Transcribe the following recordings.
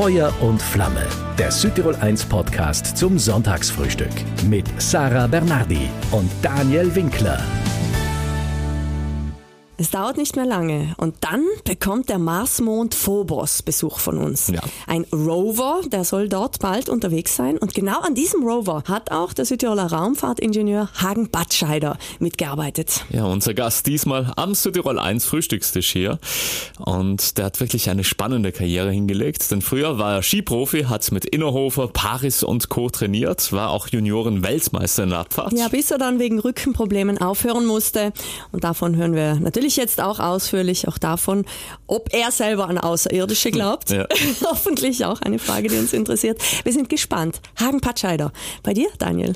Feuer und Flamme, der Südtirol 1 Podcast zum Sonntagsfrühstück mit Sarah Bernardi und Daniel Winkler. Es dauert nicht mehr lange und dann bekommt der Marsmond Phobos Besuch von uns. Ja. Ein Rover, der soll dort bald unterwegs sein und genau an diesem Rover hat auch der Südtiroler Raumfahrtingenieur Hagen Batscheider mitgearbeitet. Ja, unser Gast diesmal am Südtirol 1 Frühstückstisch hier. Und der hat wirklich eine spannende Karriere hingelegt. Denn früher war er Skiprofi, hat mit Innerhofer, Paris und Co. trainiert, war auch Junioren-Weltmeister in der Abfahrt. Ja, bis er dann wegen Rückenproblemen aufhören musste. Und davon hören wir natürlich jetzt auch ausführlich, auch davon, ob er selber an Außerirdische glaubt. Ja. Hoffentlich auch eine Frage, die uns interessiert. Wir sind gespannt. Hagen Patscheider, bei dir, Daniel?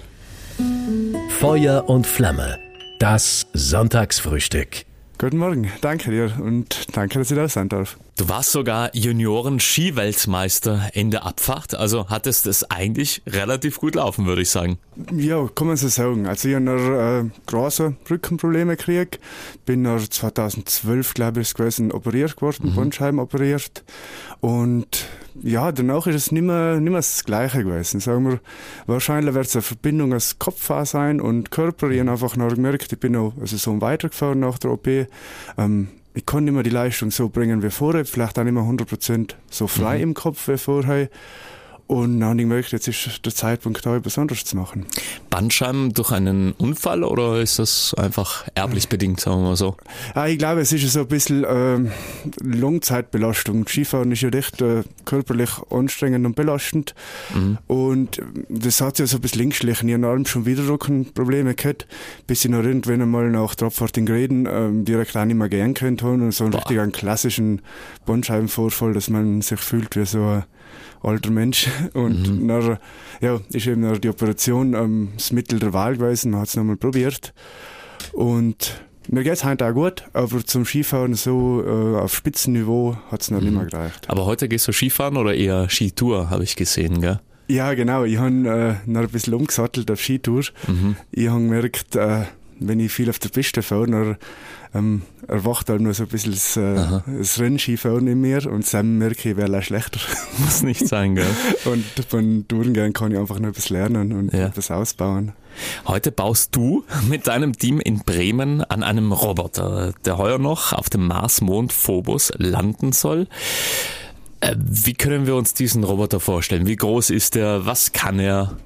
Feuer und Flamme, das Sonntagsfrühstück. Guten Morgen, danke dir und danke, dass ich da sein darf. Du warst sogar Junioren-Skiweltmeister in der Abfahrt, also hattest es eigentlich relativ gut laufen, würde ich sagen. Ja, kann man so sagen. Also ich habe noch äh, große Rückenprobleme gekriegt. Bin noch 2012, glaube ich, gewesen, operiert geworden, mhm. Bandscheiben operiert. Und ja, danach ist es nicht mehr, nicht mehr das Gleiche gewesen. Sagen wir, wahrscheinlich wird es eine Verbindung aus Kopf auch sein und Körper. Ich habe einfach noch gemerkt, ich bin noch also so weitergefahren nach der OP. Ähm, ich kann nicht mehr die Leistung so bringen wie vorher, vielleicht auch nicht mehr 100% so frei mhm. im Kopf wie vorher. Und dann habe ich gemerkt, jetzt ist der Zeitpunkt da, etwas anderes zu machen. Bandscheiben durch einen Unfall oder ist das einfach erblich bedingt, sagen wir mal so? Ja, ich glaube, es ist so ein bisschen äh, Langzeitbelastung. Skifahren ist ja recht äh, körperlich anstrengend und belastend. Mhm. Und das hat sich so ein bisschen linksschlichen. Ich habe schon wieder Rückenprobleme gehabt, bis ich noch irgendwann einmal nach der Abfahrt in Greden ähm, direkt auch nicht mehr gern können und so einen Boah. richtig einen klassischen Bandscheibenvorfall, dass man sich fühlt wie so ein alter Mensch. Und mhm. dann, ja, ist eben dann die Operation ähm, das Mittel der Wahl gewesen. Man hat es nochmal probiert. Und mir geht es heute auch gut, aber zum Skifahren so äh, auf Spitzenniveau hat es noch mhm. nicht mehr gereicht. Aber heute gehst du Skifahren oder eher Skitour, habe ich gesehen, gell? Ja, genau. Ich habe äh, noch ein bisschen umgesattelt auf Skitour. Mhm. Ich habe gemerkt, äh, wenn ich viel auf der Piste fahre, dann ähm, erwacht halt nur so ein bisschen das, äh, das Rennskifahren in mir und dann merke ich, wäre schlechter. Muss nicht sein, gell? und beim Tourengehen kann ich einfach noch etwas lernen und ja. etwas ausbauen. Heute baust du mit deinem Team in Bremen an einem Roboter, der heuer noch auf dem Mars-Mond Phobos landen soll. Äh, wie können wir uns diesen Roboter vorstellen? Wie groß ist er? Was kann er?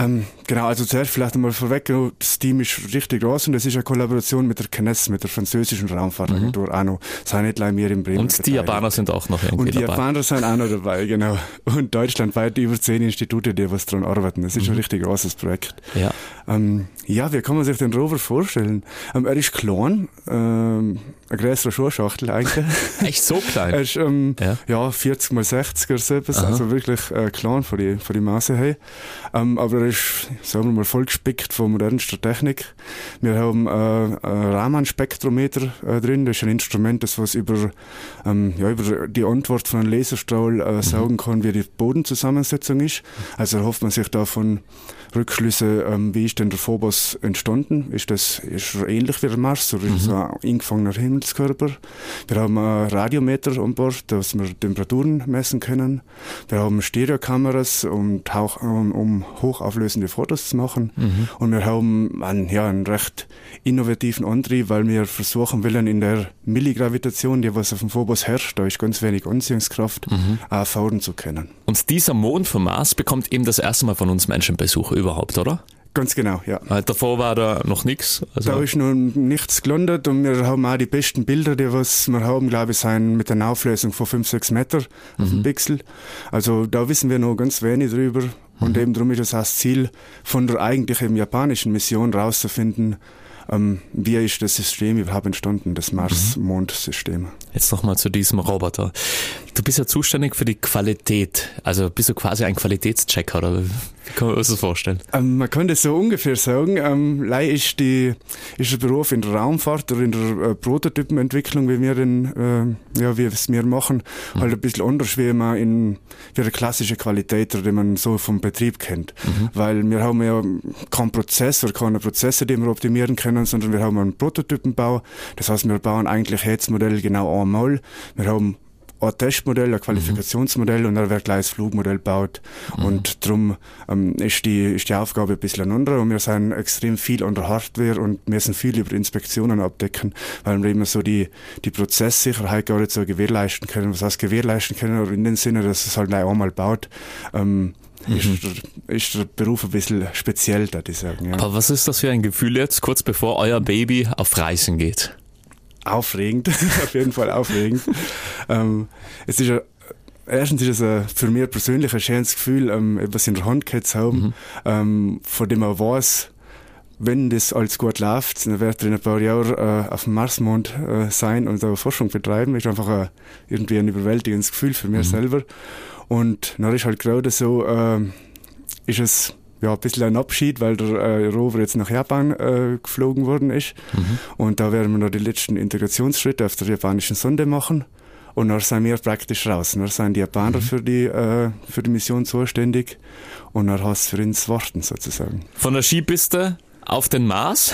Ähm, genau, also zuerst vielleicht einmal vorweg, das Team ist richtig groß und es ist eine Kollaboration mit der KNES, mit der französischen Raumfahrtagentur mhm. auch noch. Sind nicht allein wir in Bremen. Und die Japaner sind auch noch irgendwie Und die dabei. Japaner sind auch noch dabei, genau. Und deutschlandweit über zehn Institute, die was daran arbeiten. Das ist mhm. ein richtig großes Projekt. Ja. Ähm, ja, wie kann man sich den Rover vorstellen? Ähm, er ist klein, ähm, eine größere Schuhschachtel eigentlich. Echt so klein? er ist ähm, ja. ja 40 mal 60 oder so etwas, Aha. also wirklich äh, klein von die, von die Maße her. Ähm, aber er ist, sagen wir mal, voll gespickt von modernster Technik. Wir haben äh, ein Raman-Spektrometer äh, drin, das ist ein Instrument, das was über, ähm, ja, über die Antwort von einem Laserstrahl äh, mhm. saugen kann, wie die Bodenzusammensetzung ist. Also erhofft man sich davon Rückschlüsse, ähm, wie ist denn der Phobos entstanden? Ist das ist ähnlich wie der Mars oder mhm. ein eingefangener Himmelskörper? Wir haben ein Radiometer an Bord, dass wir Temperaturen messen können. Wir haben Stereokameras, um, um, um hochauflösende Fotos zu machen. Mhm. Und wir haben einen, ja, einen recht innovativen Antrieb, weil wir versuchen wollen, in der Milligravitation, die was auf dem Phobos herrscht, da ist ganz wenig Anziehungskraft, mhm. auch fahren zu können. Und dieser Mond vom Mars bekommt eben das erste Mal von uns Menschen Besuch überhaupt, oder? Ganz genau, ja. Weil davor war da noch nichts. Also da ist noch nichts gelandet und wir haben auch die besten Bilder, die was wir haben, glaube ich, sind mit einer Auflösung von 5, 6 Meter mhm. auf dem Pixel. Also da wissen wir noch ganz wenig drüber. Und mhm. eben darum ist es auch das Ziel von der eigentlichen japanischen Mission rauszufinden, ähm, wie ist das System überhaupt entstanden, das Mars-Mond-System. Jetzt nochmal zu diesem Roboter. Du bist ja zuständig für die Qualität, also bist du quasi ein Qualitätschecker oder kann man sich das vorstellen? Ähm, man kann das so ungefähr sagen. Ähm, Lei ist, die, ist der Beruf in der Raumfahrt oder in der äh, Prototypenentwicklung, wie wir den, äh, ja, wie es wir machen, mhm. halt ein bisschen anders, wie man in, wie eine klassische Qualität, die man so vom Betrieb kennt. Mhm. Weil wir haben ja keinen Prozessor, keine Prozesse, die wir optimieren können, sondern wir haben einen Prototypenbau. Das heißt, wir bauen eigentlich Hetzmodell genau einmal. Wir haben Testmodell, ein Qualifikationsmodell und dann wird gleich das Flugmodell gebaut. Mhm. Und darum ähm, ist, die, ist die Aufgabe ein bisschen eine andere und wir sind extrem viel an der Hardware und müssen viel über Inspektionen abdecken, weil wir immer so die, die Prozesssicherheit gar nicht so gewährleisten können. Was heißt gewährleisten können? In dem Sinne, dass es halt einmal baut. Ähm, mhm. ist, der, ist der Beruf ein bisschen speziell, da ich sagen. Ja. Aber was ist das für ein Gefühl jetzt, kurz bevor euer Baby auf Reisen geht? Aufregend, auf jeden Fall aufregend. ähm, es ist ja, erstens ist es für mich persönlich ein schönes Gefühl, ähm, etwas in der Hand zu haben, mhm. ähm, von dem man weiß, wenn das alles gut läuft, dann wird er in ein paar Jahren äh, auf dem Marsmond äh, sein und da Forschung betreiben. Das ist einfach ein, irgendwie ein überwältigendes Gefühl für mich mhm. selber. Und dann ist halt gerade so, äh, ist es ja, ein bisschen ein Abschied, weil der äh, Rover jetzt nach Japan äh, geflogen worden ist. Mhm. Und da werden wir noch die letzten Integrationsschritte auf der japanischen Sonde machen. Und dann sind wir praktisch raus. Dann sind die Japaner mhm. für, die, äh, für die Mission zuständig. Und dann hast du für uns warten sozusagen. Von der Skipiste auf den Mars.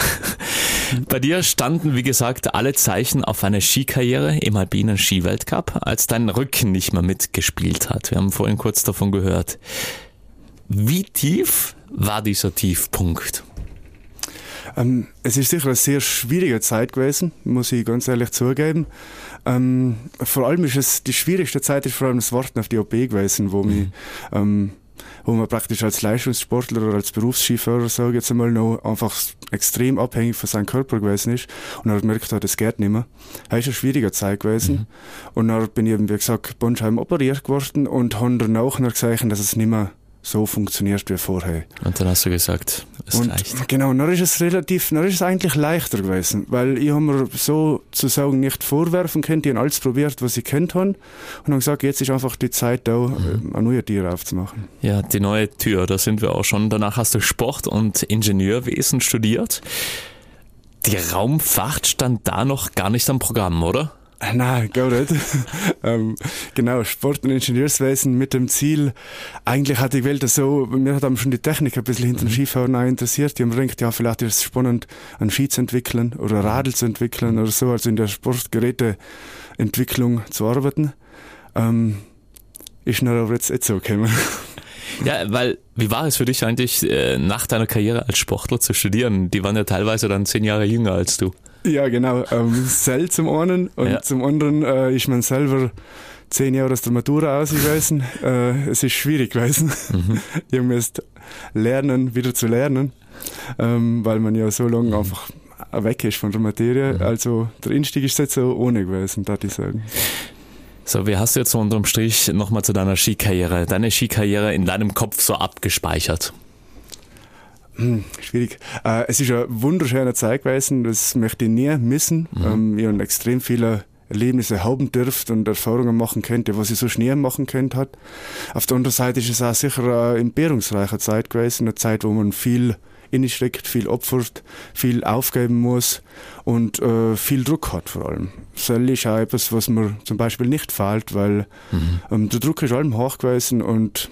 Bei dir standen, wie gesagt, alle Zeichen auf eine Skikarriere im alpinen Skiweltcup, als dein Rücken nicht mehr mitgespielt hat. Wir haben vorhin kurz davon gehört. Wie tief war dieser Tiefpunkt? Ähm, es ist sicher eine sehr schwierige Zeit gewesen, muss ich ganz ehrlich zugeben. Ähm, vor allem ist es, die schwierigste Zeit ist vor allem das Warten auf die OP gewesen, wo, mhm. mich, ähm, wo man praktisch als Leistungssportler oder als Berufsskifahrer, sage ich jetzt einmal, noch einfach extrem abhängig von seinem Körper gewesen ist und gemerkt hat, das geht nicht mehr. Das ist eine schwierige Zeit gewesen. Mhm. Und dann bin ich eben, wie gesagt, Bandscheiben operiert geworden und habe danach noch gesagt, dass es nicht mehr so funktioniert wie vorher. Und dann hast du gesagt, es und, reicht. Genau, dann ist es relativ, dann ist es eigentlich leichter gewesen, weil ich habe mir sozusagen nicht vorwerfen können, die haben alles probiert, was ich kennt haben und haben gesagt, jetzt ist einfach die Zeit da, mhm. eine neue Tür aufzumachen. Ja, die neue Tür, da sind wir auch schon. Danach hast du Sport und Ingenieurwesen studiert. Die Raumfahrt stand da noch gar nicht am Programm, oder? Nein, gar nicht. ähm, genau, Sport- und Ingenieurswesen mit dem Ziel, eigentlich hatte ich gewählt, so, mir hat aber schon die Technik ein bisschen hinter dem mhm. Skifahren auch interessiert. Die haben gedacht, ja, vielleicht ist es spannend, einen Ski zu entwickeln oder Radl zu entwickeln oder so, also in der Sportgeräteentwicklung zu arbeiten. Ähm, ist mir aber jetzt nicht so gekommen. Ja, weil, wie war es für dich eigentlich, äh, nach deiner Karriere als Sportler zu studieren? Die waren ja teilweise dann zehn Jahre jünger als du. Ja, genau. Ähm, Sell zum einen und ja. zum anderen äh, ist man selber zehn Jahre aus der Matura aus gewesen. Äh, es ist schwierig gewesen. Mhm. ich musste lernen, wieder zu lernen, ähm, weil man ja so lange mhm. einfach weg ist von der Materie. Mhm. Also der Einstieg ist jetzt so ohne gewesen, würde ich sagen. So, wie hast du jetzt so unterm Strich nochmal zu deiner Skikarriere, deine Skikarriere in deinem Kopf so abgespeichert? Hm, schwierig. Äh, es ist eine wunderschöne Zeit gewesen, das möchte ich nie missen. Mhm. Ähm, ich habe extrem viele Erlebnisse haben dürft und Erfahrungen machen könnte, was ich so schnell machen könnte hat. Auf der anderen Seite ist es auch sicher eine entbehrungsreiche Zeit gewesen, eine Zeit, wo man viel innesteckt, viel opfert, viel aufgeben muss und äh, viel Druck hat vor allem. Das ist auch etwas, was mir zum Beispiel nicht fehlt, weil mhm. ähm, der Druck ist allem hoch gewesen und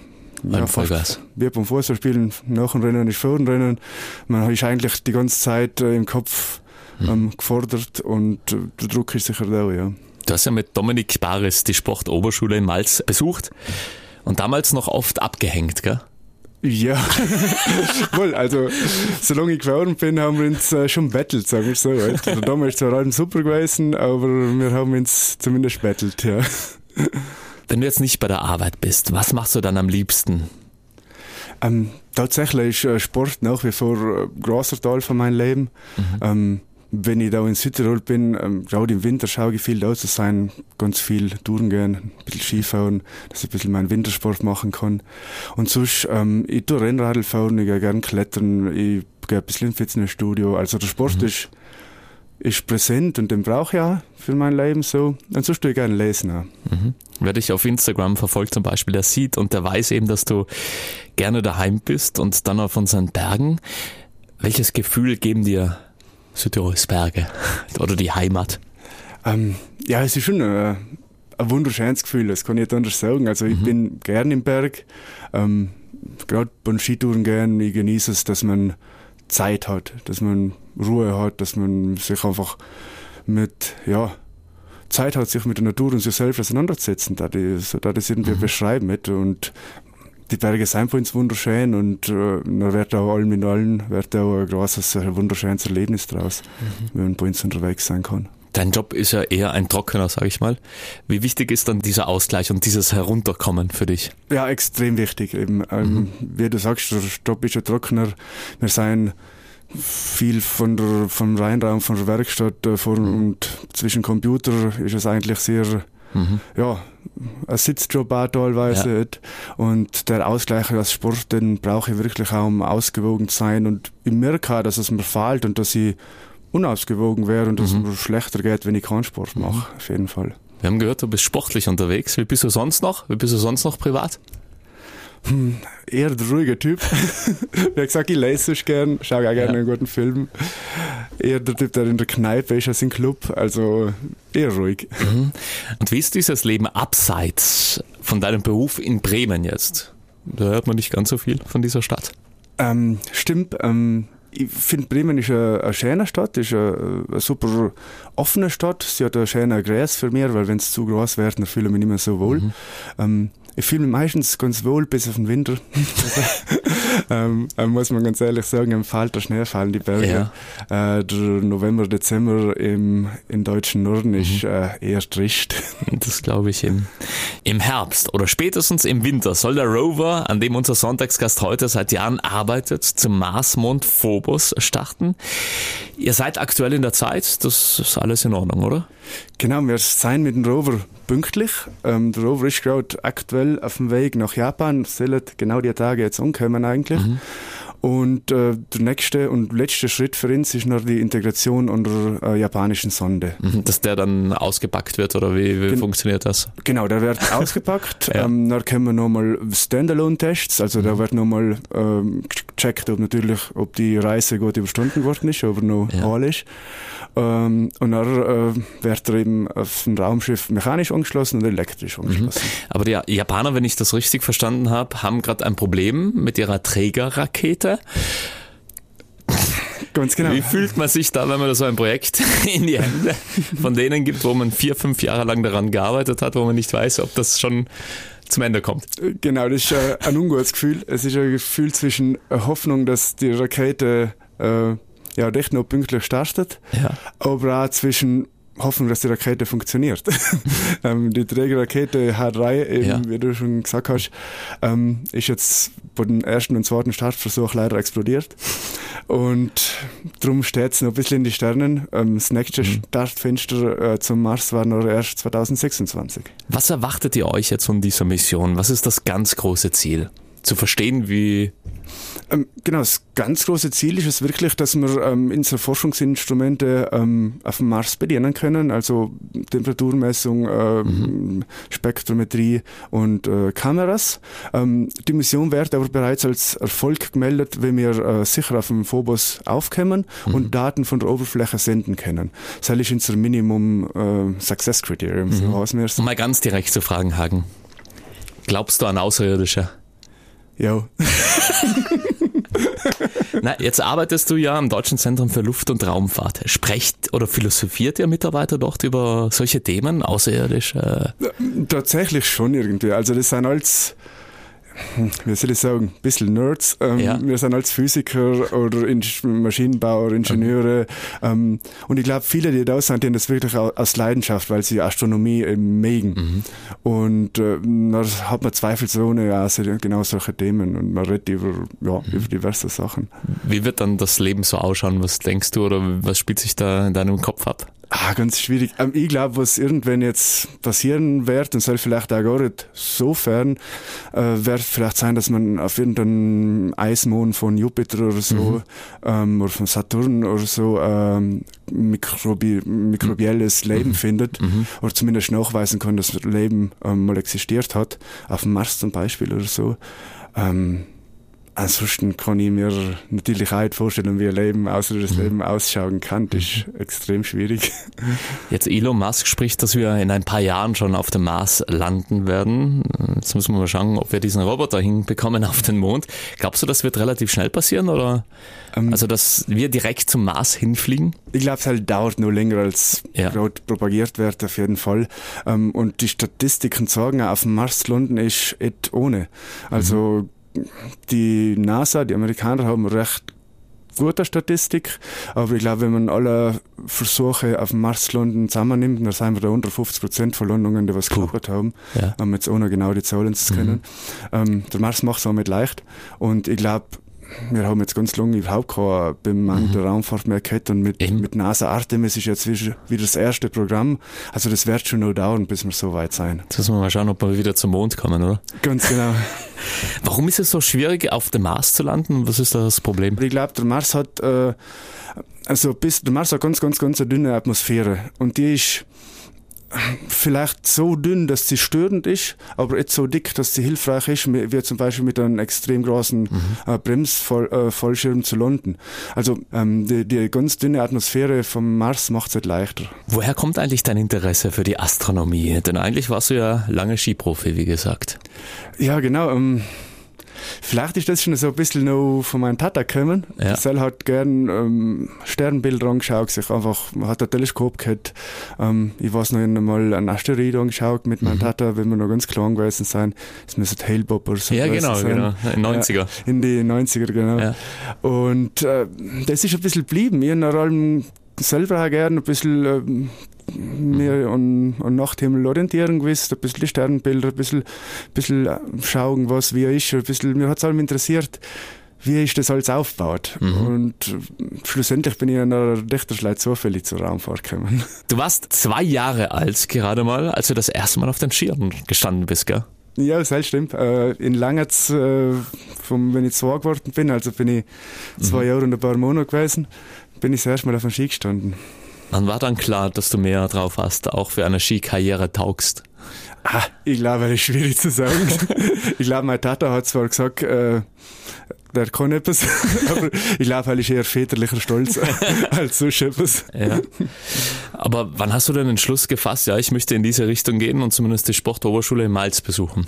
ja, Vollgas. Wie beim Fußballspielen, nach dem Rennen ist vor dem Rennen. Man ist eigentlich die ganze Zeit äh, im Kopf mhm. ähm, gefordert und äh, der Druck ist sicher da, ja. Du hast ja mit Dominik Bares die Sportoberschule in Malz besucht und damals noch oft abgehängt, gell? Ja, wohl, also solange ich gefahren bin, haben wir uns äh, schon bettelt, sagen wir so. Halt. Der Dom ist zwar allem super gewesen, aber wir haben uns zumindest bettelt, ja. Wenn du jetzt nicht bei der Arbeit bist, was machst du dann am liebsten? Ähm, tatsächlich ist äh, Sport nach wie vor ein äh, großer Teil von meinem Leben. Mhm. Ähm, wenn ich da in Südtirol bin, ähm, gerade im Winter schaue ich viel da zu sein, ganz viel Touren gehen, ein bisschen Skifahren, dass ich ein bisschen meinen Wintersport machen kann. Und sonst, ähm, ich tue Rennradl fahren, ich gehe gerne klettern, ich gehe ein bisschen ins Fitnessstudio. Also der Sport mhm. ist, ist präsent und den brauche ich auch für mein Leben so. Und sonst tue ich gerne lesen auch. Mhm. Wer dich auf Instagram verfolgt zum Beispiel, der sieht und der weiß eben, dass du gerne daheim bist und dann auf unseren Bergen. Welches Gefühl geben dir Südtirols Berge oder die Heimat? Ähm, ja, es ist schon ein, ein wunderschönes Gefühl, das kann ich nicht anders sagen. Also ich mhm. bin gern im Berg, ähm, gerade beim Skitouren gern. Ich genieße es, dass man Zeit hat, dass man Ruhe hat, dass man sich einfach mit, ja, Zeit hat, sich mit der Natur und sich selbst auseinanderzusetzen, da die, so da das irgendwie mhm. beschreiben mit. Und die Berge sind für uns wunderschön und äh, da wird auch allem in allen wird auch ein großes, wunderschönes Erlebnis draus, mhm. wenn man bei uns unterwegs sein kann. Dein Job ist ja eher ein Trockener, sage ich mal. Wie wichtig ist dann dieser Ausgleich und dieses Herunterkommen für dich? Ja, extrem wichtig. Eben, ähm, mhm. Wie du sagst, der Job ist ein Trockener. Wir sind viel von der, vom Reinraum, von der Werkstatt äh, von, mhm. und zwischen Computer ist es eigentlich sehr, mhm. ja, ein Sitzjob auch teilweise. Ja. Und der Ausgleich als Sport, den brauche ich wirklich auch, um ausgewogen zu sein. Und ich merke auch, dass es mir fehlt und dass ich unausgewogen wäre und mhm. es mir schlechter geht, wenn ich keinen Sport mache, mhm. auf jeden Fall. Wir haben gehört, du bist sportlich unterwegs. Wie bist du sonst noch? Wie bist du sonst noch privat? Hm, eher der ruhige Typ. Wie gesagt, ich lese es gern, schaue auch gerne ja. einen guten Film. Eher der Typ, der in der Kneipe ist als im Club, also eher ruhig. Mhm. Und wie ist dieses Leben abseits von deinem Beruf in Bremen jetzt? Da hört man nicht ganz so viel von dieser Stadt. Ähm, stimmt. Ähm, ich finde, Bremen ist eine, eine schöne Stadt, ist eine, eine, super offene Stadt. Sie hat ein schöner Gräs für mich, weil wenn es zu groß wird, dann fühle ich mich nicht mehr so wohl. Mhm. Ähm, ich fühle mich meistens ganz wohl bis auf den Winter. ähm, muss man ganz ehrlich sagen, im Fall der Schnee fallen die Berge. Ja. Äh, der November, Dezember im, im deutschen Norden mhm. ist äh, eher trist. Das glaube ich. Im, Im Herbst oder spätestens im Winter soll der Rover, an dem unser Sonntagsgast heute seit Jahren arbeitet, zum Marsmond Phobos starten. Ihr seid aktuell in der Zeit, das ist alles in Ordnung, oder? Genau, wir sind mit dem Rover pünktlich. Ähm, der Rover ist gerade aktuell auf dem Weg nach Japan, sollen genau die Tage jetzt umkommen eigentlich. Mhm. Und äh, der nächste und letzte Schritt für uns ist noch die Integration unserer äh, japanischen Sonde. Mhm, dass der dann ausgepackt wird oder wie, wie Gen funktioniert das? Genau, der wird ausgepackt. ja. ähm, dann können wir nochmal Standalone-Tests, also mhm. da wird nochmal ähm, gecheckt, ob natürlich, ob die Reise gut überstanden worden ist, ob er noch ja. heil ist. Ähm, und dann äh, wird er eben auf dem Raumschiff mechanisch angeschlossen und elektrisch angeschlossen. Mhm. Aber die Japaner, wenn ich das richtig verstanden habe, haben gerade ein Problem mit ihrer Trägerrakete. Ganz genau. Wie fühlt man sich da, wenn man so ein Projekt in die Hände von denen gibt, wo man vier, fünf Jahre lang daran gearbeitet hat, wo man nicht weiß, ob das schon zum Ende kommt? Genau, das ist äh, ein ungutes Gefühl. Es ist ein Gefühl zwischen Hoffnung, dass die Rakete äh, ja, recht noch pünktlich startet, ja. aber auch zwischen Hoffnung, dass die Rakete funktioniert. ähm, die Trägerrakete H3, eben, ja. wie du schon gesagt hast, ähm, ist jetzt bei dem ersten und zweiten Startversuch leider explodiert. Und darum steht es noch ein bisschen in die Sternen. Ähm, das nächste mhm. Startfenster äh, zum Mars war noch erst 2026. Was erwartet ihr euch jetzt von dieser Mission? Was ist das ganz große Ziel? Zu verstehen, wie ähm, genau, das ganz große Ziel ist es wirklich, dass wir ähm, unsere Forschungsinstrumente ähm, auf dem Mars bedienen können, also Temperaturmessung, äh, mhm. Spektrometrie und äh, Kameras. Ähm, die Mission wird aber bereits als Erfolg gemeldet, wenn wir äh, sicher auf dem Phobos aufkommen mhm. und Daten von der Oberfläche senden können. Das ist unser Minimum äh, Success Criterium, mhm. so. Um mal ganz direkt zu fragen, Hagen. Glaubst du an Außerirdische? Ja. Na, jetzt arbeitest du ja am Deutschen Zentrum für Luft- und Raumfahrt. Sprecht oder philosophiert ihr Mitarbeiter dort über solche Themen, außerirdische? Tatsächlich schon irgendwie. Also das sind als wie soll ich sagen, ein bisschen Nerds. Ähm, ja. Wir sind als Physiker oder In Maschinenbauer, Ingenieure. Mhm. Ähm, und ich glaube, viele, die da sind, die haben das wirklich aus Leidenschaft, weil sie Astronomie eben mögen. Mhm. Und äh, da hat man zweifelsohne ja also genau solche Themen und man redet über, ja, mhm. über diverse Sachen. Wie wird dann das Leben so ausschauen? Was denkst du oder was spielt sich da in deinem Kopf ab? Ah, ganz schwierig. Ähm, ich glaube, was irgendwann jetzt passieren wird, und soll vielleicht auch gar nicht so fern, äh, wird vielleicht sein, dass man auf irgendeinem Eismond von Jupiter oder so, mhm. ähm, oder von Saturn oder so, ähm, Mikrobi mikrobielles mhm. Leben mhm. findet, mhm. oder zumindest nachweisen kann, dass Leben ähm, mal existiert hat, auf dem Mars zum Beispiel oder so. Ähm, ansonsten kann ich mir natürlich auch nicht vorstellen, wie ein Leben außer das Leben ausschauen kann. Das ist extrem schwierig. Jetzt Elon Musk spricht, dass wir in ein paar Jahren schon auf dem Mars landen werden. Jetzt müssen wir mal schauen, ob wir diesen Roboter hinbekommen auf den Mond. Glaubst du, das wird relativ schnell passieren oder? Ähm, also, dass wir direkt zum Mars hinfliegen? Ich glaube, es halt dauert noch länger, als Ja. propagiert wird, auf jeden Fall. Ähm, und die Statistiken sagen, auf dem Mars zu landen ist et ohne. Also die NASA, die Amerikaner haben recht gute Statistik, aber ich glaube, wenn man alle Versuche auf dem Mars landen zusammennimmt, dann sind wir da unter 50 Prozent von Landungen, die was geklappt haben, Ja. um jetzt ohne genau die Zahlen zu kennen. Ähm, der Mars macht es auch nicht leicht und ich glaube, wir haben jetzt ganz lange überhaupt keine bemannte Raumfahrt mehr gehabt und mit, Eben. mit NASA Artemis ist jetzt wieder das erste Programm. Also das wird schon noch dauern, bis wir so weit sein. Jetzt müssen wir mal schauen, ob wir wieder zum Mond kommen, oder? Ganz genau. Warum ist es so schwierig, auf dem Mars zu landen? Was ist da das Problem? Ich glaube, der Mars hat, äh, also bis, der Mars hat ganz, ganz, ganz eine dünne Atmosphäre. Und die ist vielleicht so dünn, dass sie störend ist, aber nicht so dick, dass sie hilfreich ist, wie zum Beispiel mit einem extrem großen äh, Bremsfallschirm äh, zu landen. Also ähm, die, die ganz dünne Atmosphäre vom Mars macht es nicht leichter. Woher kommt eigentlich dein Interesse für die Astronomie? Denn eigentlich warst du ja lange Skiprofi, wie gesagt. Ja, genau. Ähm, vielleicht ist das schon so ein bisschen noch von meinem Tata gekommen. Ja. Ja. Sel hat gern ähm, Sternbilder angeschaut, sich einfach, man hat ein Teleskop gehabt. Ähm, ich weiß noch einmal einen Asteroid angeschaut mit Mhm. meinem Tata, wenn wir noch ganz klein gewesen sein. Das müsste Hale-Bob oder so Ja, genau, sein. genau. In 90er. Ja, in die 90er, genau. Ja. Und äh, das ist ein bisschen geblieben. Ich habe allem selber auch gern ein bisschen ähm, mehr an, an Nachthimmel orientieren gewusst, ein bisschen die Sternbilder, ein bisschen, bisschen äh, schauen, was wie er ist, ein bisschen, mir hat es allem interessiert, wie ist das alles aufgebaut. Und äh, schlussendlich bin ich in einer Dichterschleit zufällig zur Raumfahrt gekommen. Du warst zwei Jahre alt gerade mal, als du das erste Mal auf den Skiern gestanden bist, gell? Ja, das stimmt. Äh, in Langertz, äh, vom, wenn ich zwei geworden bin, also bin ich zwei Jahre und ein paar Monate gewesen, bin ich das erste Mal auf dem Ski gestanden. Wann war dann klar, dass du mehr drauf hast, auch für eine Skikarriere taugst? Ah, ich glaube, das ist schwierig zu sagen. ich glaube, mein Tata hat zwar gesagt, äh, der kann etwas, aber ich glaube, er ist eher väterlicher Stolz als so etwas. Ja. Aber wann hast du denn den Schluss gefasst, ja, ich möchte in diese Richtung gehen und zumindest die Sportoberschule in Malz besuchen?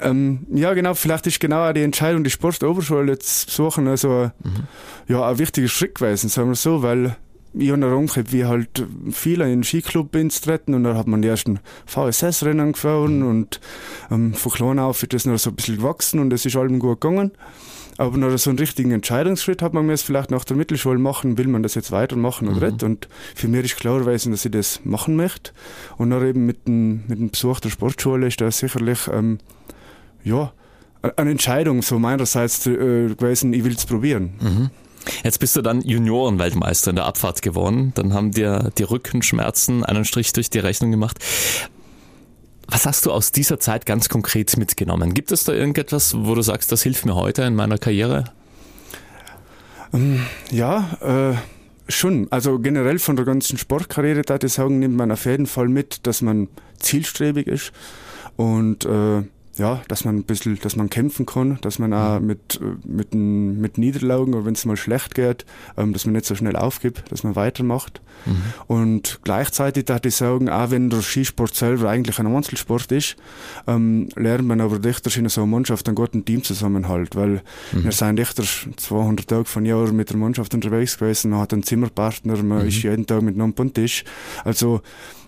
Ähm, ja, genau, vielleicht ist genau auch die Entscheidung, die Sportoberschule zu besuchen, also ja, ein wichtiger Schritt gewesen, sagen wir so, weil ich habe noch umgekehrt, wie halt viele in den Skiclub bin zu treten und dann hat man die ersten VSS-Rennen gefahren und ähm, von klein auf ist das noch so ein bisschen gewachsen und es ist allem gut gegangen. Aber noch so einen richtigen Entscheidungsschritt hat man mir jetzt vielleicht nach der Mittelschule machen, will man das jetzt weitermachen oder nicht. Und für mich ist klar gewesen, dass ich das machen möchte. Und dann eben mit dem, mit dem Besuch der Sportschule ist das sicherlich, ähm, ja, eine Entscheidung so meinerseits äh, gewesen, ich will es probieren. Jetzt bist du dann Juniorenweltmeister in der Abfahrt geworden. Dann haben dir die Rückenschmerzen einen Strich durch die Rechnung gemacht. Was hast du aus dieser Zeit ganz konkret mitgenommen? Gibt es da irgendetwas, wo du sagst, das hilft mir heute in meiner Karriere? Ja, äh, schon. Also generell von der ganzen Sportkarriere, da ich sagen, nimmt man auf jeden Fall mit, dass man zielstrebig ist und äh, ja, dass man ein bisschen, dass man kämpfen kann, dass man auch mit, äh, mit, mit Niederlagen oder wenn es mal schlecht geht, ähm, dass man nicht so schnell aufgibt, dass man weitermacht. Und gleichzeitig darf ich sagen, auch wenn der Skisport selber eigentlich ein Einzelsport ist, ähm, lernt man aber dichter in so einer Mannschaft einen guten Teamzusammenhalt, weil wir sind dichter 200 Tage von Jahr mit der Mannschaft unterwegs gewesen, man hat einen Zimmerpartner, man ist jeden Tag mit einem Tisch. Also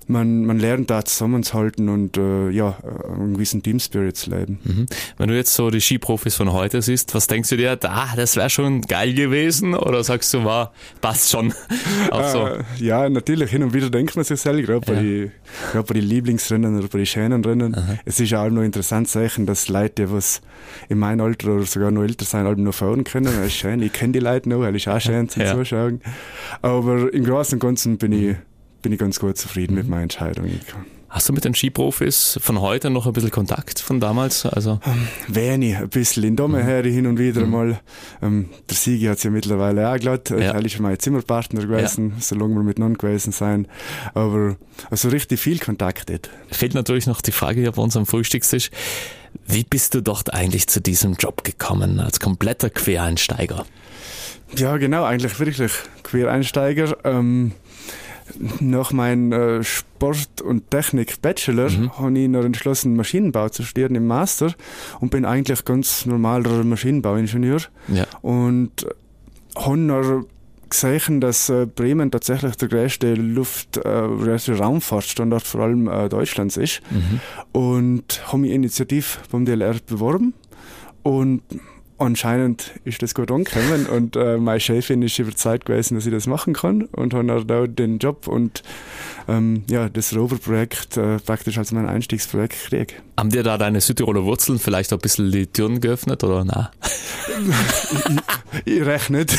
man, man lernt da zusammenzuhalten und äh, ja, einen gewissen Teamspirit zu leben. Mhm. Wenn du jetzt so die Skiprofis von heute siehst, was denkst du dir, da, das wäre schon geil gewesen? Oder sagst du, war, passt schon? Auch so. Äh, ja, natürlich, hin und wieder denkt man sich selber, gerade Ja. bei, die, gerade bei den Lieblingsrennen oder bei den schönen Rennen. Es ist auch noch interessant zu sehen, dass Leute, die was in meinem Alter oder sogar noch älter sind, allem noch fahren können. Das ist schön. Ich kenne die Leute noch, weil ist auch schön zum Ja. Zuschauen. Aber im Großen und Ganzen bin ich, bin ich ganz gut zufrieden Mhm. mit meiner Entscheidung. Hast du mit den Skiprofis von heute noch ein bisschen Kontakt von damals? Also, Wenig, ein bisschen in Dome her hin und wieder mal. Ähm, der Sigi hat ja mittlerweile auch glatt. Ja. Er ist mein Zimmerpartner gewesen, solange wir miteinander gewesen sein. Aber also richtig viel Kontakt nicht. fehlt natürlich noch die Frage hier bei unserem Frühstückstisch. Wie bist du dort eigentlich zu diesem Job gekommen, als kompletter Quereinsteiger? Ja, genau, eigentlich wirklich Quereinsteiger. Ähm, nach meinem äh, Sport- und Technik-Bachelor mhm. habe ich noch entschlossen, Maschinenbau zu studieren im Master und bin eigentlich ganz normaler Maschinenbauingenieur. Ja. Und habe noch gesehen, dass äh, Bremen tatsächlich der größte Luft-, äh, Raumfahrtstandort vor allem äh, Deutschlands ist. Mhm. Und habe mich initiativ beim DLR beworben und anscheinend ist das gut angekommen und äh, meine Chefin ist überzeugt gewesen, dass ich das machen kann und habe da den Job und ähm, ja, das Rover-Projekt äh, praktisch als mein Einstiegsprojekt gekriegt. Haben dir da deine Südtiroler Wurzeln vielleicht auch ein bisschen die Türen geöffnet oder na? ich, ich rechne nicht.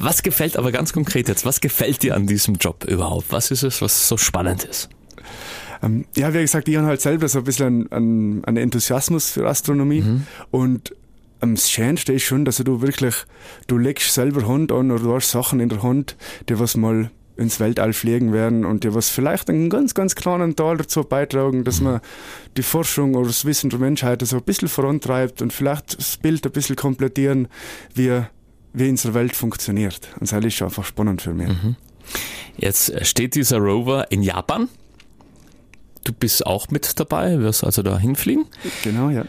was gefällt aber ganz konkret jetzt, was gefällt dir an diesem Job überhaupt? Was ist es, was so spannend ist? Ähm, ja, wie gesagt, ich habe halt selber so ein bisschen einen, einen Enthusiasmus für Astronomie mhm. und ähm, das Schönste ist schon, dass du wirklich, du legst selber Hand an oder du hast Sachen in der Hand, die was mal ins Weltall fliegen werden und die was vielleicht einen ganz, ganz kleinen Teil dazu beitragen, dass man die Forschung oder das Wissen der Menschheit so ein bisschen vorantreibt und vielleicht das Bild ein bisschen komplettieren, wie, wie unsere Welt funktioniert. Und das ist einfach spannend für mich. Mhm. Jetzt steht dieser Rover in Japan. Du bist auch mit dabei, wirst also da hinfliegen. Genau, ja.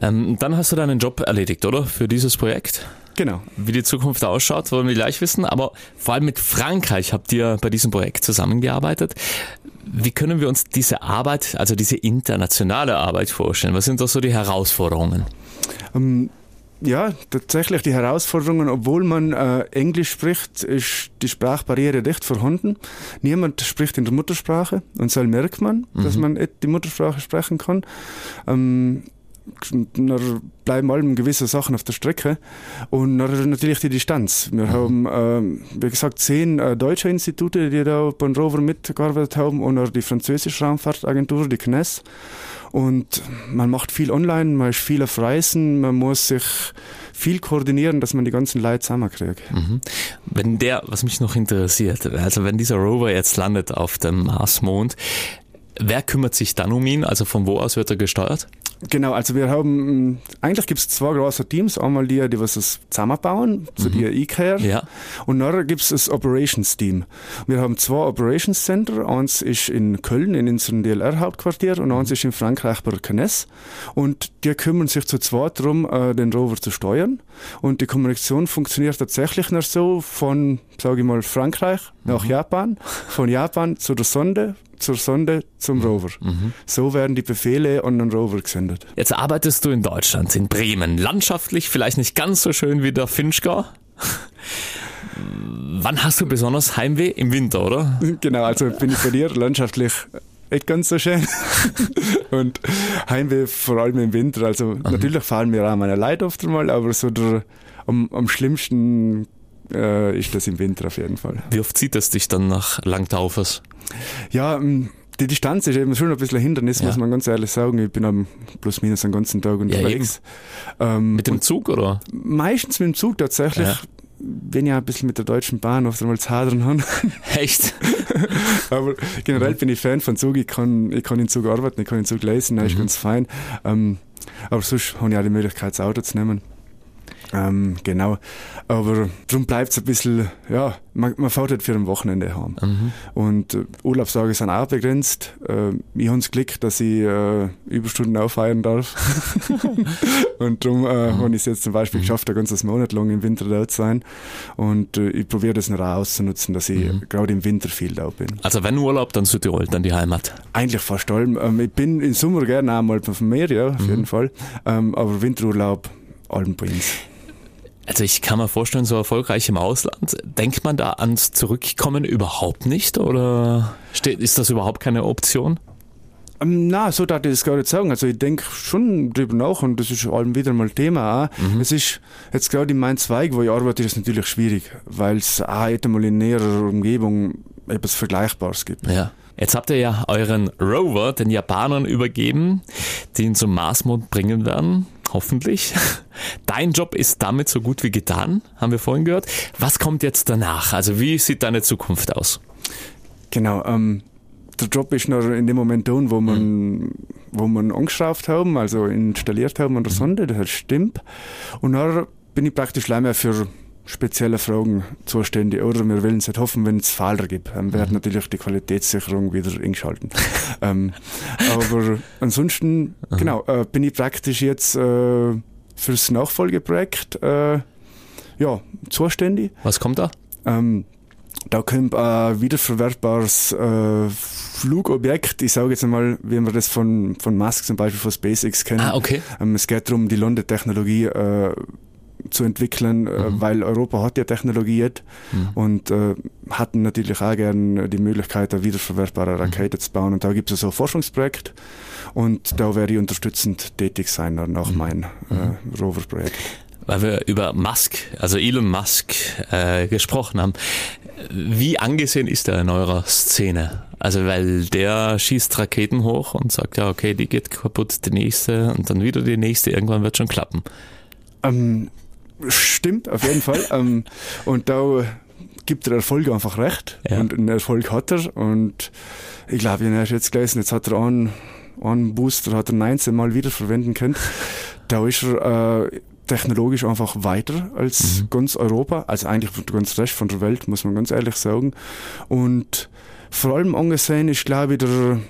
Ähm, dann hast du deinen Job erledigt, oder? Für dieses Projekt? Genau. Wie die Zukunft ausschaut, wollen wir gleich wissen. Aber vor allem mit Frankreich habt ihr bei diesem Projekt zusammengearbeitet. Wie können wir uns diese Arbeit, also diese internationale Arbeit vorstellen? Was sind da so die Herausforderungen? Um ähm, ja, tatsächlich die Herausforderungen, obwohl man äh, Englisch spricht, ist die Sprachbarriere recht vorhanden. Niemand spricht in der Muttersprache und so merkt man, mhm. dass man die Muttersprache sprechen kann. Ähm, da bleiben allem gewisse Sachen auf der Strecke und natürlich die Distanz. Wir mhm. haben, äh, wie gesagt, zehn äh, deutsche Institute, die da beim Rover mitgearbeitet haben und auch die französische Raumfahrtagentur, die CNES. Und man macht viel online, man ist viel auf Reisen, man muss sich viel koordinieren, dass man die ganzen Leute zusammenkriegt. Mhm. Wenn der, was mich noch interessiert, also wenn dieser Rover jetzt landet auf dem Marsmond, wer kümmert sich dann um ihn? Also von wo aus wird er gesteuert? Genau, also wir haben, eigentlich gibt es zwei große Teams. Einmal die, die was das zusammenbauen, so mhm. die ICARE. Ja. Und dann gibt es das Operations Team. Wir haben zwei Operations Center. Eins ist in Köln, in unserem DLR-Hauptquartier, und eins mhm. ist in Frankreich bei Canes. Und die kümmern sich zu zweit darum, äh, den Rover zu steuern. Und die Kommunikation funktioniert tatsächlich noch so von, sage ich mal, Frankreich nach mhm. Japan, von Japan zu der Sonde, zur Sonde zum mhm. Rover. Mhm. So werden die Befehle an den Rover gesendet. Jetzt arbeitest du in Deutschland, in Bremen. Landschaftlich vielleicht nicht ganz so schön wie der Finchgau. Wann hast du besonders Heimweh? Im Winter, oder? Genau, also bin ich bei dir landschaftlich nicht ganz so schön. und Heimweh vor allem im Winter. Also mhm. natürlich fallen mir auch meine Leute oft einmal, aber so der, am, am schlimmsten äh, ist das im Winter auf jeden Fall. Wie oft zieht es dich dann nach Langtaufers? Ja, ähm, die Distanz ist eben schon ein bisschen ein Hindernis, ja. muss man ganz ehrlich sagen. Ich bin am plus minus den ganzen Tag unterwegs. Ja, ähm, mit dem Zug oder? Meistens mit dem Zug tatsächlich. Ja. Wenn ich ein bisschen mit der Deutschen Bahn oft einmal zu hadern habe. Echt? Aber generell bin ich Fan von Zug. Ich kann, ich kann in Zug arbeiten, ich kann in Zug lesen, das ist mhm. ganz fein. Ähm, aber sonst habe ich auch die Möglichkeit, das Auto zu nehmen. Ähm, genau. Aber darum bleibt es ein bisschen, ja, man, man fährt halt für ein Wochenende heim. Mhm. Und äh, Urlaubstage sind auch begrenzt. Äh, ich habe das Glück, dass ich äh, Überstunden auffeiern darf. und darum äh, mhm. habe ich es jetzt zum Beispiel mhm. geschafft, ein ganzes Monat lang im Winter da zu sein. Und äh, ich probiere das noch auszunutzen, dass ich mhm. gerade im Winter viel da bin. Also wenn Urlaub, dann Südtirol, dann die Heimat? Eigentlich fast allem. Ähm, ich bin im Sommer gerne auch mal vom Meer, ja, auf mhm. jeden Fall. Ähm, aber Winterurlaub, uns. Also ich kann mir vorstellen, so erfolgreich im Ausland, denkt man da ans Zurückkommen überhaupt nicht oder steht, ist das überhaupt keine Option? Ähm, na, so darf ich das gar nicht sagen. Also ich denke schon drüber nach und das ist allem wieder mal Thema auch. Mhm. Es ist jetzt gerade in meinem Zweig, wo ich arbeite, ist es natürlich schwierig, weil es auch mal in näherer Umgebung etwas Vergleichbares gibt. Ja. Jetzt habt ihr ja euren Rover den Japanern übergeben, die ihn zum Marsmond bringen werden hoffentlich. Dein Job ist damit so gut wie getan, haben wir vorhin gehört. Was kommt jetzt danach? Also wie sieht deine Zukunft aus? Genau, ähm, der Job ist noch in dem Moment tun, wo man, mhm. wo man angeschraubt haben, also installiert haben an der mhm. Sonde, das stimmt. Und dann bin ich praktisch leider für spezielle Fragen zuständig. Oder wir wollen es nicht hoffen, wenn es Fehler gibt. Dann wird mhm. natürlich die Qualitätssicherung wieder eingeschalten. ähm, aber ansonsten, Aha. genau, äh, bin ich praktisch jetzt äh, fürs Nachfolgeprojekt äh, ja, zuständig. Was kommt da? Ähm, da kommt ein wiederverwertbares äh, Flugobjekt. Ich sage jetzt einmal, wie wir das von, von Musk zum Beispiel von SpaceX kennen. Ah, okay. Ähm, es geht darum, die Landetechnologie äh, zu entwickeln, äh, mhm. weil Europa hat ja Technologie jetzt mhm. und äh, hatten natürlich auch gerne die Möglichkeit, eine wiederverwertbare mhm. Rakete mhm. zu bauen. Und da gibt es so ein Forschungsprojekt und da werde ich unterstützend tätig sein nach mhm. meinem äh, mhm. Rover-Projekt weil wir über Musk, also Elon Musk, äh, gesprochen haben. Wie angesehen ist er in eurer Szene? Also, weil der schießt Raketen hoch und sagt, ja, okay, die geht kaputt, die nächste und dann wieder die nächste, irgendwann wird schon klappen. Ähm, stimmt, auf jeden Fall. ähm, und da gibt der Erfolg einfach recht. Ja. Und einen Erfolg hat er. Und ich glaube, ich habe jetzt gelesen, jetzt hat er einen, einen Booster, hat er 19 Mal wieder verwenden können. Da ist er äh, technologisch einfach weiter als mhm. ganz Europa, also eigentlich ganz Rest von der Welt, muss man ganz ehrlich sagen. Und vor allem angesehen ist, glaube ich, der,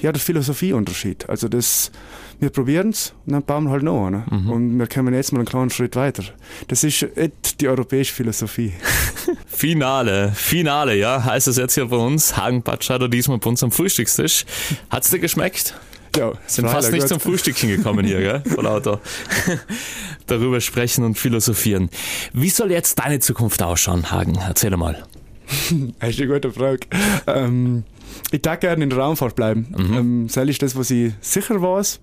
ja, der Philosophieunterschied. Also das, wir probieren es und dann bauen wir halt noch Ne? Mhm. Und wir kommen jetzt mal einen kleinen Schritt weiter. Das ist die europäische Philosophie. Finale, Finale, ja, heißt es jetzt hier bei uns. Hagen Batscheider diesmal bei uns am Frühstückstisch. Hat's dir geschmeckt? Ja, sind fast nicht gut. zum Frühstückchen gekommen hier, gell? Vor lauter darüber sprechen und philosophieren. Wie soll jetzt deine Zukunft ausschauen, Hagen? Erzähl mal. das ist eine gute Frage. Ähm, ich darf gerne in der Raumfahrt bleiben. Mhm. Ähm, das ist das, was ich sicher weiß.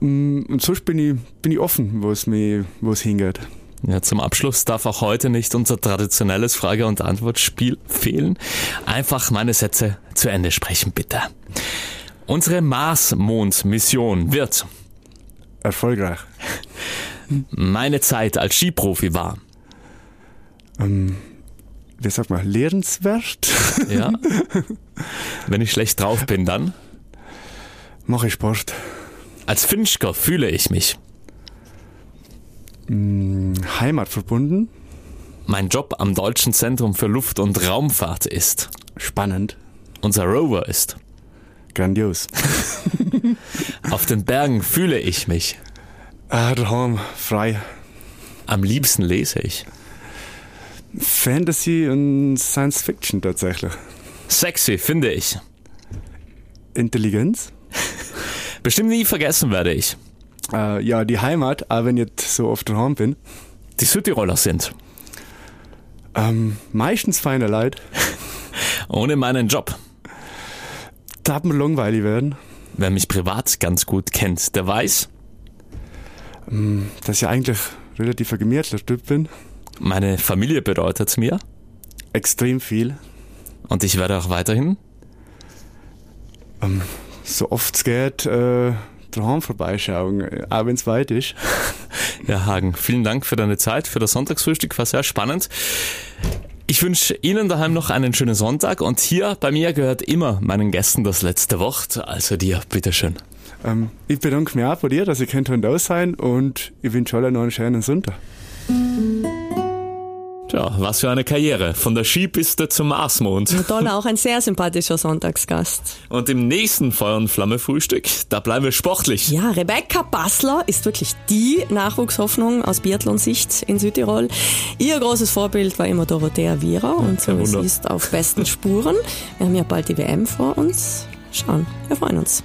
Mm, und sonst bin ich, bin ich offen, wo es, mich, wo es hingeht. Ja, zum Abschluss darf auch heute nicht unser traditionelles Frage- und Antwortspiel fehlen. Einfach meine Sätze zu Ende sprechen, bitte. Unsere Mars-Mond-Mission wird erfolgreich. Meine Zeit als Skiprofi war. Ähm, wie sagt man, lehrenswert? Ja. Wenn ich schlecht drauf bin, dann? Mache ich Sport. Als Finchker fühle ich mich. Hm, Heimat verbunden. Mein Job am Deutschen Zentrum für Luft- und Raumfahrt ist. Spannend. Unser Rover ist. Grandios. Auf den Bergen fühle ich mich. Ah, daheim, frei. Am liebsten lese ich. Fantasy und Science Fiction tatsächlich. Sexy, finde ich. Intelligenz? Bestimmt nie vergessen werde ich. Äh, ja, die Heimat, auch wenn ich so oft daheim bin. Die Südtiroler sind. Ähm, meistens feine Leid. Ohne meinen Job darf mir langweilig werden. Wer mich privat ganz gut kennt, der weiß, mm, dass ich eigentlich relativ gemütlicher Typ bin. Meine Familie bedeutet mir. Extrem viel. Und ich werde auch weiterhin. Um, ähm, so oft es geht, äh, daheim vorbeischauen, auch wenn es weit ist. Ja, Hagen, vielen Dank für deine Zeit, für das Sonntagsfrühstück, war sehr spannend. Ich wünsche Ihnen daheim noch einen schönen Sonntag und hier bei mir gehört immer meinen Gästen das letzte Wort, also dir, bitteschön. Ähm, ich bedanke mich auch bei dir, dass ich heute da sein und ich wünsche allen noch einen schönen Sonntag. Ja, was für eine Karriere. Von der Skipiste zum Marsmond. Ja, toll, auch ein sehr sympathischer Sonntagsgast. Und im nächsten Feuer und Flamme Frühstück, da bleiben wir sportlich. Ja, Rebecca Bassler ist wirklich die Nachwuchshoffnung aus Biathlon-Sicht in Südtirol. Ihr großes Vorbild war immer Dorothea Viera und so ja, sie ist auf besten Spuren. Wir haben ja bald die WM vor uns. Schauen, wir freuen uns.